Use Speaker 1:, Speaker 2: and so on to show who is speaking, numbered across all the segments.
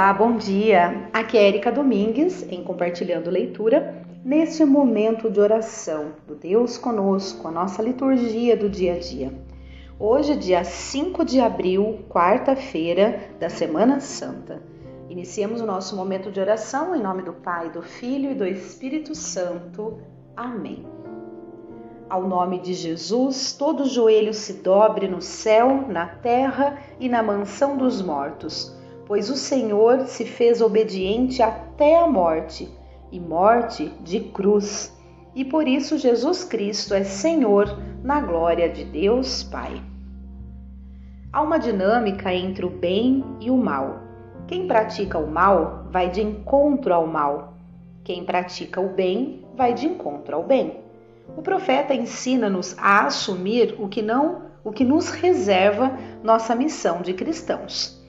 Speaker 1: Olá, bom dia. Aqui é Erika Domingues em Compartilhando Leitura, neste momento de oração do Deus conosco, a nossa liturgia do dia a dia. Hoje, dia 5 de abril, quarta-feira da Semana Santa. Iniciemos o nosso momento de oração em nome do Pai, do Filho e do Espírito Santo. Amém. Ao nome de Jesus, todo joelho se dobre no céu, na terra e na mansão dos mortos pois o Senhor se fez obediente até a morte e morte de cruz. E por isso Jesus Cristo é Senhor na glória de Deus Pai. Há uma dinâmica entre o bem e o mal. Quem pratica o mal vai de encontro ao mal. Quem pratica o bem vai de encontro ao bem. O profeta ensina-nos a assumir o que não, o que nos reserva nossa missão de cristãos.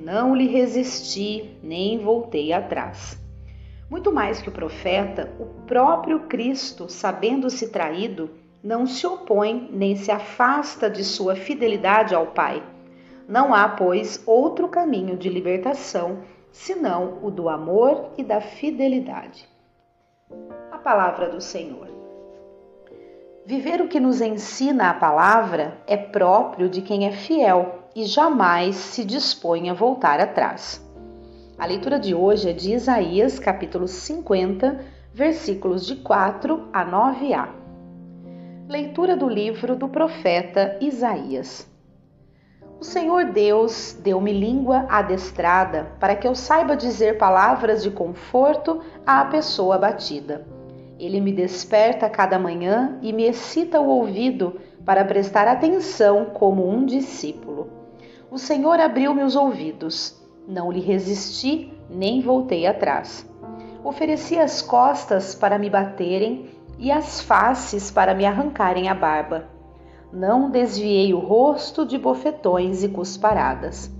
Speaker 1: Não lhe resisti, nem voltei atrás. Muito mais que o profeta, o próprio Cristo, sabendo-se traído, não se opõe nem se afasta de sua fidelidade ao Pai. Não há, pois, outro caminho de libertação senão o do amor e da fidelidade. A palavra do Senhor. Viver o que nos ensina a palavra é próprio de quem é fiel e jamais se dispõe a voltar atrás. A leitura de hoje é de Isaías, capítulo 50, versículos de 4 a 9a. Leitura do livro do profeta Isaías. O Senhor Deus deu-me língua adestrada para que eu saiba dizer palavras de conforto à pessoa abatida. Ele me desperta cada manhã e me excita o ouvido para prestar atenção como um discípulo. O Senhor abriu-me os ouvidos. Não lhe resisti, nem voltei atrás. Ofereci as costas para me baterem e as faces para me arrancarem a barba. Não desviei o rosto de bofetões e cusparadas.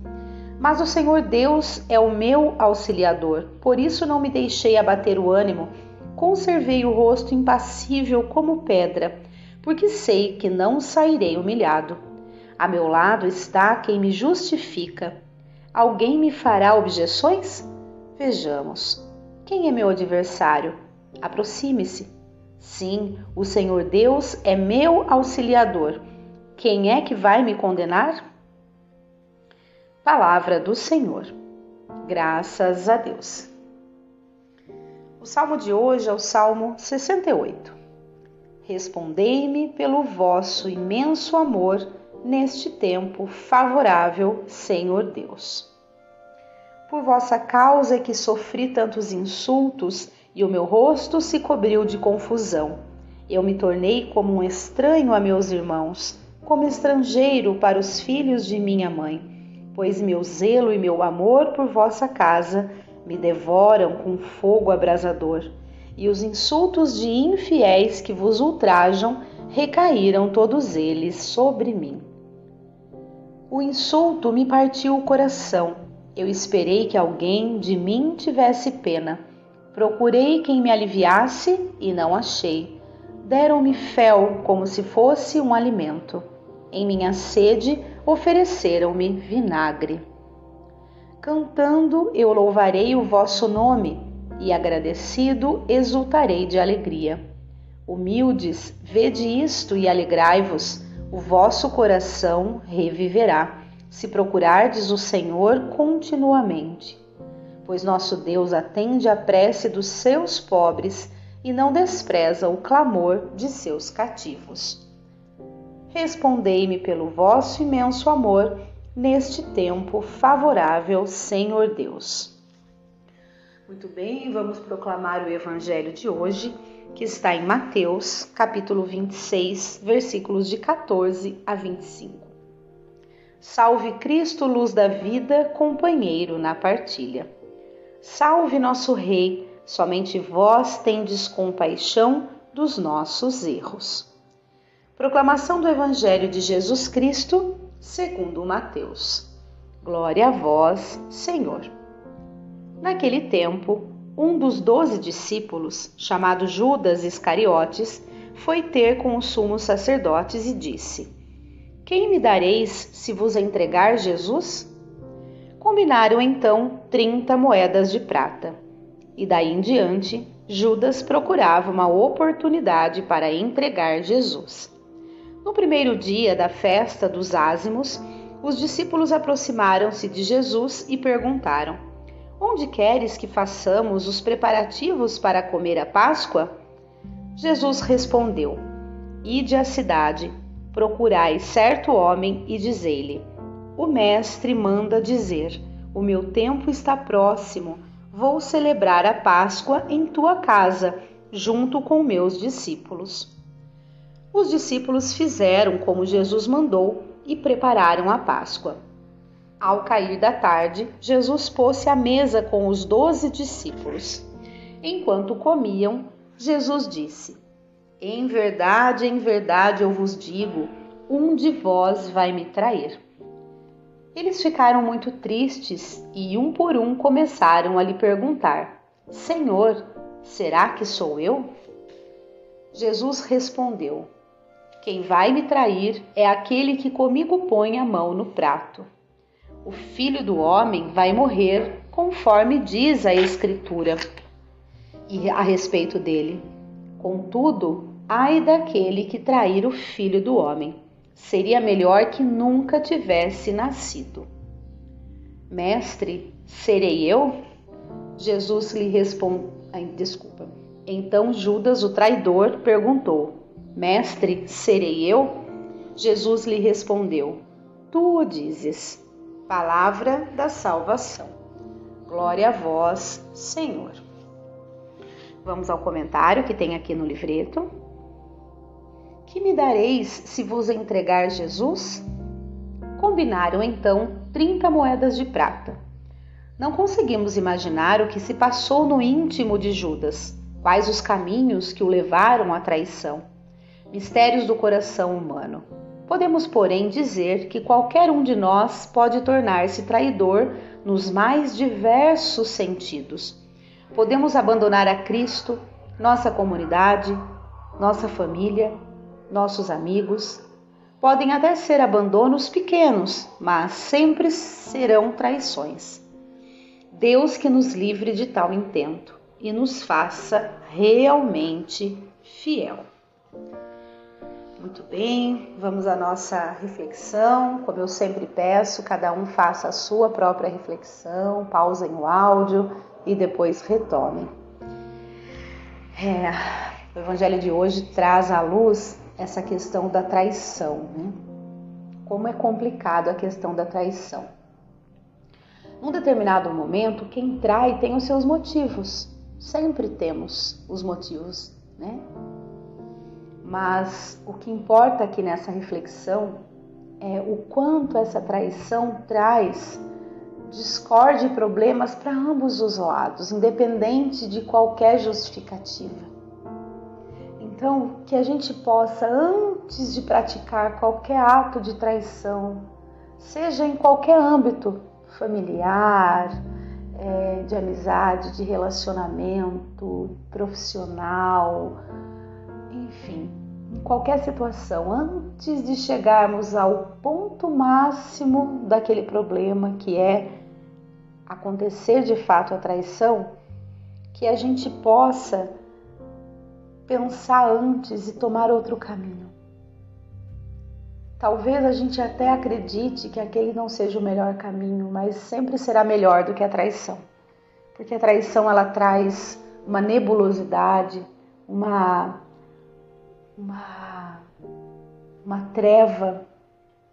Speaker 1: Mas o Senhor Deus é o meu auxiliador, por isso não me deixei abater o ânimo, conservei o rosto impassível como pedra, porque sei que não sairei humilhado. A meu lado está quem me justifica. Alguém me fará objeções? Vejamos. Quem é meu adversário? Aproxime-se. Sim, o Senhor Deus é meu auxiliador. Quem é que vai me condenar? Palavra do Senhor. Graças a Deus. O salmo de hoje é o Salmo 68. Respondei-me pelo vosso imenso amor neste tempo favorável, Senhor Deus. Por vossa causa é que sofri tantos insultos e o meu rosto se cobriu de confusão. Eu me tornei como um estranho a meus irmãos, como estrangeiro para os filhos de minha mãe, pois meu zelo e meu amor por vossa casa me devoram com fogo abrasador, e os insultos de infiéis que vos ultrajam recaíram todos eles sobre mim. O insulto me partiu o coração. Eu esperei que alguém de mim tivesse pena. Procurei quem me aliviasse e não achei. Deram-me fel como se fosse um alimento. Em minha sede ofereceram-me vinagre. Cantando eu louvarei o vosso nome e agradecido exultarei de alegria. Humildes, vede isto e alegrai-vos o vosso coração reviverá, se procurardes o Senhor continuamente. Pois nosso Deus atende à prece dos seus pobres e não despreza o clamor de seus cativos. Respondei-me pelo vosso imenso amor neste tempo favorável, Senhor Deus. Muito bem, vamos proclamar o evangelho de hoje que está em Mateus, capítulo 26, versículos de 14 a 25. Salve Cristo, luz da vida, companheiro na partilha. Salve nosso Rei, somente vós tendes compaixão dos nossos erros. Proclamação do Evangelho de Jesus Cristo, segundo Mateus. Glória a vós, Senhor. Naquele tempo, um dos doze discípulos, chamado Judas Iscariotes, foi ter com os sumos sacerdotes e disse: Quem me dareis se vos entregar Jesus? Com Combinaram então 30 moedas de prata. E daí em diante, Judas procurava uma oportunidade para entregar Jesus. No primeiro dia da festa dos ázimos, os discípulos aproximaram-se de Jesus e perguntaram: Onde queres que façamos os preparativos para comer a Páscoa? Jesus respondeu: Ide à cidade, procurai certo homem e dizei-lhe: O mestre manda dizer: O meu tempo está próximo, vou celebrar a Páscoa em tua casa, junto com meus discípulos. Os discípulos fizeram como Jesus mandou e prepararam a Páscoa. Ao cair da tarde, Jesus pôs-se à mesa com os doze discípulos. Enquanto comiam, Jesus disse: Em verdade, em verdade eu vos digo, um de vós vai me trair. Eles ficaram muito tristes e, um por um, começaram a lhe perguntar: Senhor, será que sou eu? Jesus respondeu: Quem vai me trair é aquele que comigo põe a mão no prato. O filho do homem vai morrer, conforme diz a Escritura e a respeito dele. Contudo, ai daquele que trair o filho do homem. Seria melhor que nunca tivesse nascido. Mestre, serei eu? Jesus lhe respondeu. Desculpa. Então Judas, o traidor, perguntou: Mestre, serei eu? Jesus lhe respondeu: Tu o dizes. Palavra da salvação. Glória a vós, Senhor. Vamos ao comentário que tem aqui no livreto. Que me dareis se vos entregar Jesus? Combinaram então 30 moedas de prata. Não conseguimos imaginar o que se passou no íntimo de Judas, quais os caminhos que o levaram à traição. Mistérios do coração humano. Podemos, porém, dizer que qualquer um de nós pode tornar-se traidor nos mais diversos sentidos. Podemos abandonar a Cristo, nossa comunidade, nossa família, nossos amigos. Podem até ser abandonos pequenos, mas sempre serão traições. Deus que nos livre de tal intento e nos faça realmente fiel. Muito bem, vamos à nossa reflexão. Como eu sempre peço, cada um faça a sua própria reflexão, pausem o áudio e depois retomem. É, o Evangelho de hoje traz à luz essa questão da traição. Né? Como é complicado a questão da traição. Num determinado momento, quem trai tem os seus motivos. Sempre temos os motivos, né? Mas o que importa aqui nessa reflexão é o quanto essa traição traz discórdia e problemas para ambos os lados, independente de qualquer justificativa. Então, que a gente possa, antes de praticar qualquer ato de traição, seja em qualquer âmbito familiar, é, de amizade, de relacionamento, profissional, enfim, em qualquer situação, antes de chegarmos ao ponto máximo daquele problema que é acontecer de fato a traição, que a gente possa pensar antes e tomar outro caminho. Talvez a gente até acredite que aquele não seja o melhor caminho, mas sempre será melhor do que a traição. Porque a traição ela traz uma nebulosidade, uma uma, uma treva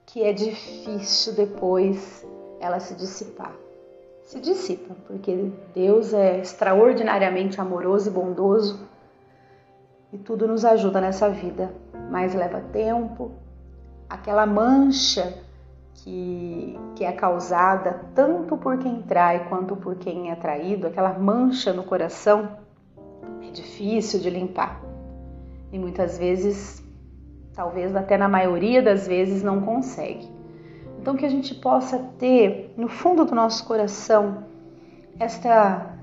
Speaker 1: que é difícil depois ela se dissipar. Se dissipa, porque Deus é extraordinariamente amoroso e bondoso e tudo nos ajuda nessa vida, mas leva tempo. Aquela mancha que, que é causada tanto por quem trai quanto por quem é traído, aquela mancha no coração, é difícil de limpar e muitas vezes, talvez até na maioria das vezes, não consegue. Então, que a gente possa ter no fundo do nosso coração esta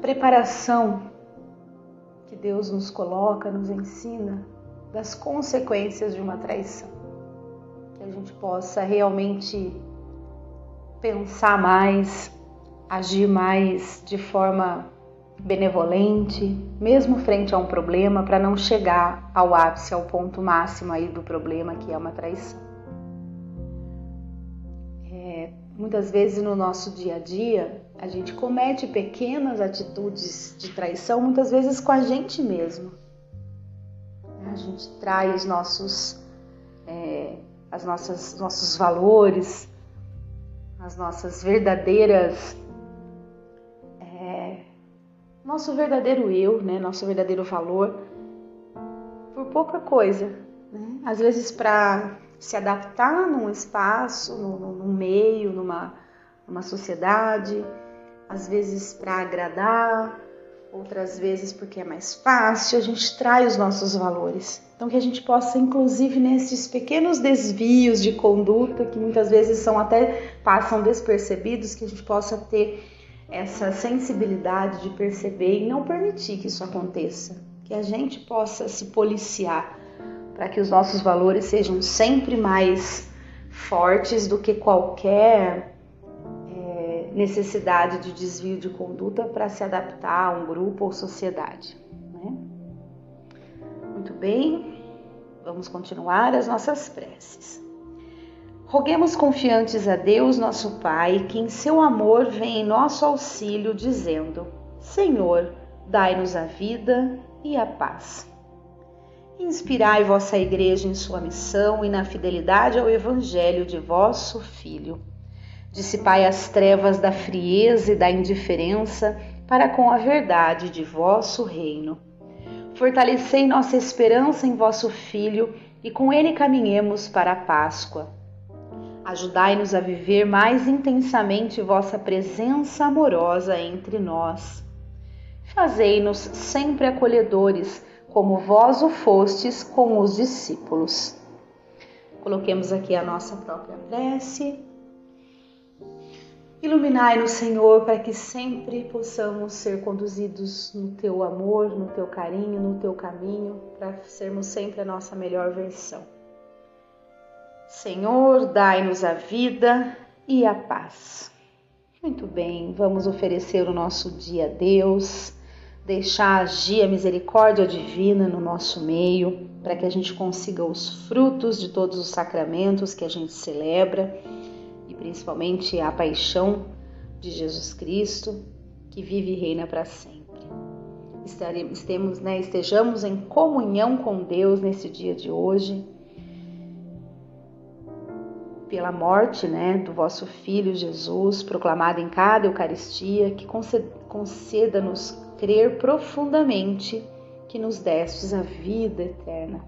Speaker 1: preparação que Deus nos coloca, nos ensina das consequências de uma traição. Que a gente possa realmente pensar mais, agir mais de forma benevolente, mesmo frente a um problema, para não chegar ao ápice, ao ponto máximo aí do problema, que é uma traição. É, muitas vezes no nosso dia a dia, a gente comete pequenas atitudes de traição, muitas vezes com a gente mesmo. A gente trai os nossos, é, as nossas, nossos valores, as nossas verdadeiras nosso verdadeiro eu, né, nosso verdadeiro valor, por pouca coisa. Né? Às vezes para se adaptar num espaço, num, num meio, numa, numa sociedade, às vezes para agradar, outras vezes porque é mais fácil, a gente trai os nossos valores. Então que a gente possa, inclusive nesses pequenos desvios de conduta que muitas vezes são até passam despercebidos, que a gente possa ter essa sensibilidade de perceber e não permitir que isso aconteça, que a gente possa se policiar para que os nossos valores sejam sempre mais fortes do que qualquer é, necessidade de desvio de conduta para se adaptar a um grupo ou sociedade. Né? Muito bem, vamos continuar as nossas preces. Roguemos confiantes a Deus, nosso Pai, que em seu amor vem em nosso auxílio, dizendo: Senhor, dai-nos a vida e a paz. Inspirai vossa Igreja em sua missão e na fidelidade ao Evangelho de vosso Filho. Dissipai as trevas da frieza e da indiferença para com a verdade de vosso reino. Fortalecei nossa esperança em vosso Filho e com ele caminhemos para a Páscoa Ajudai-nos a viver mais intensamente vossa presença amorosa entre nós. Fazei-nos sempre acolhedores, como vós o fostes com os discípulos. Coloquemos aqui a nossa própria prece. Iluminai-nos, Senhor, para que sempre possamos ser conduzidos no teu amor, no teu carinho, no teu caminho, para sermos sempre a nossa melhor versão. Senhor, dai-nos a vida e a paz. Muito bem, vamos oferecer o nosso dia a Deus, deixar agir a misericórdia divina no nosso meio, para que a gente consiga os frutos de todos os sacramentos que a gente celebra e principalmente a paixão de Jesus Cristo, que vive e reina para sempre. Estaremos, né, estejamos em comunhão com Deus nesse dia de hoje pela morte né, do vosso Filho Jesus, proclamada em cada Eucaristia, que conceda-nos crer profundamente que nos destes a vida eterna.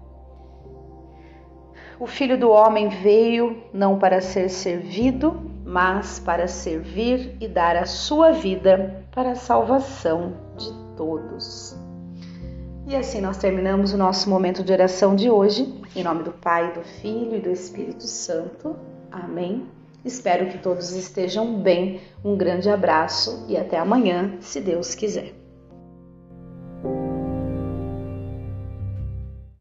Speaker 1: O Filho do Homem veio não para ser servido, mas para servir e dar a sua vida para a salvação de todos. E assim nós terminamos o nosso momento de oração de hoje, em nome do Pai, do Filho e do Espírito Santo. Amém. Espero que todos estejam bem. Um grande abraço e até amanhã, se Deus quiser.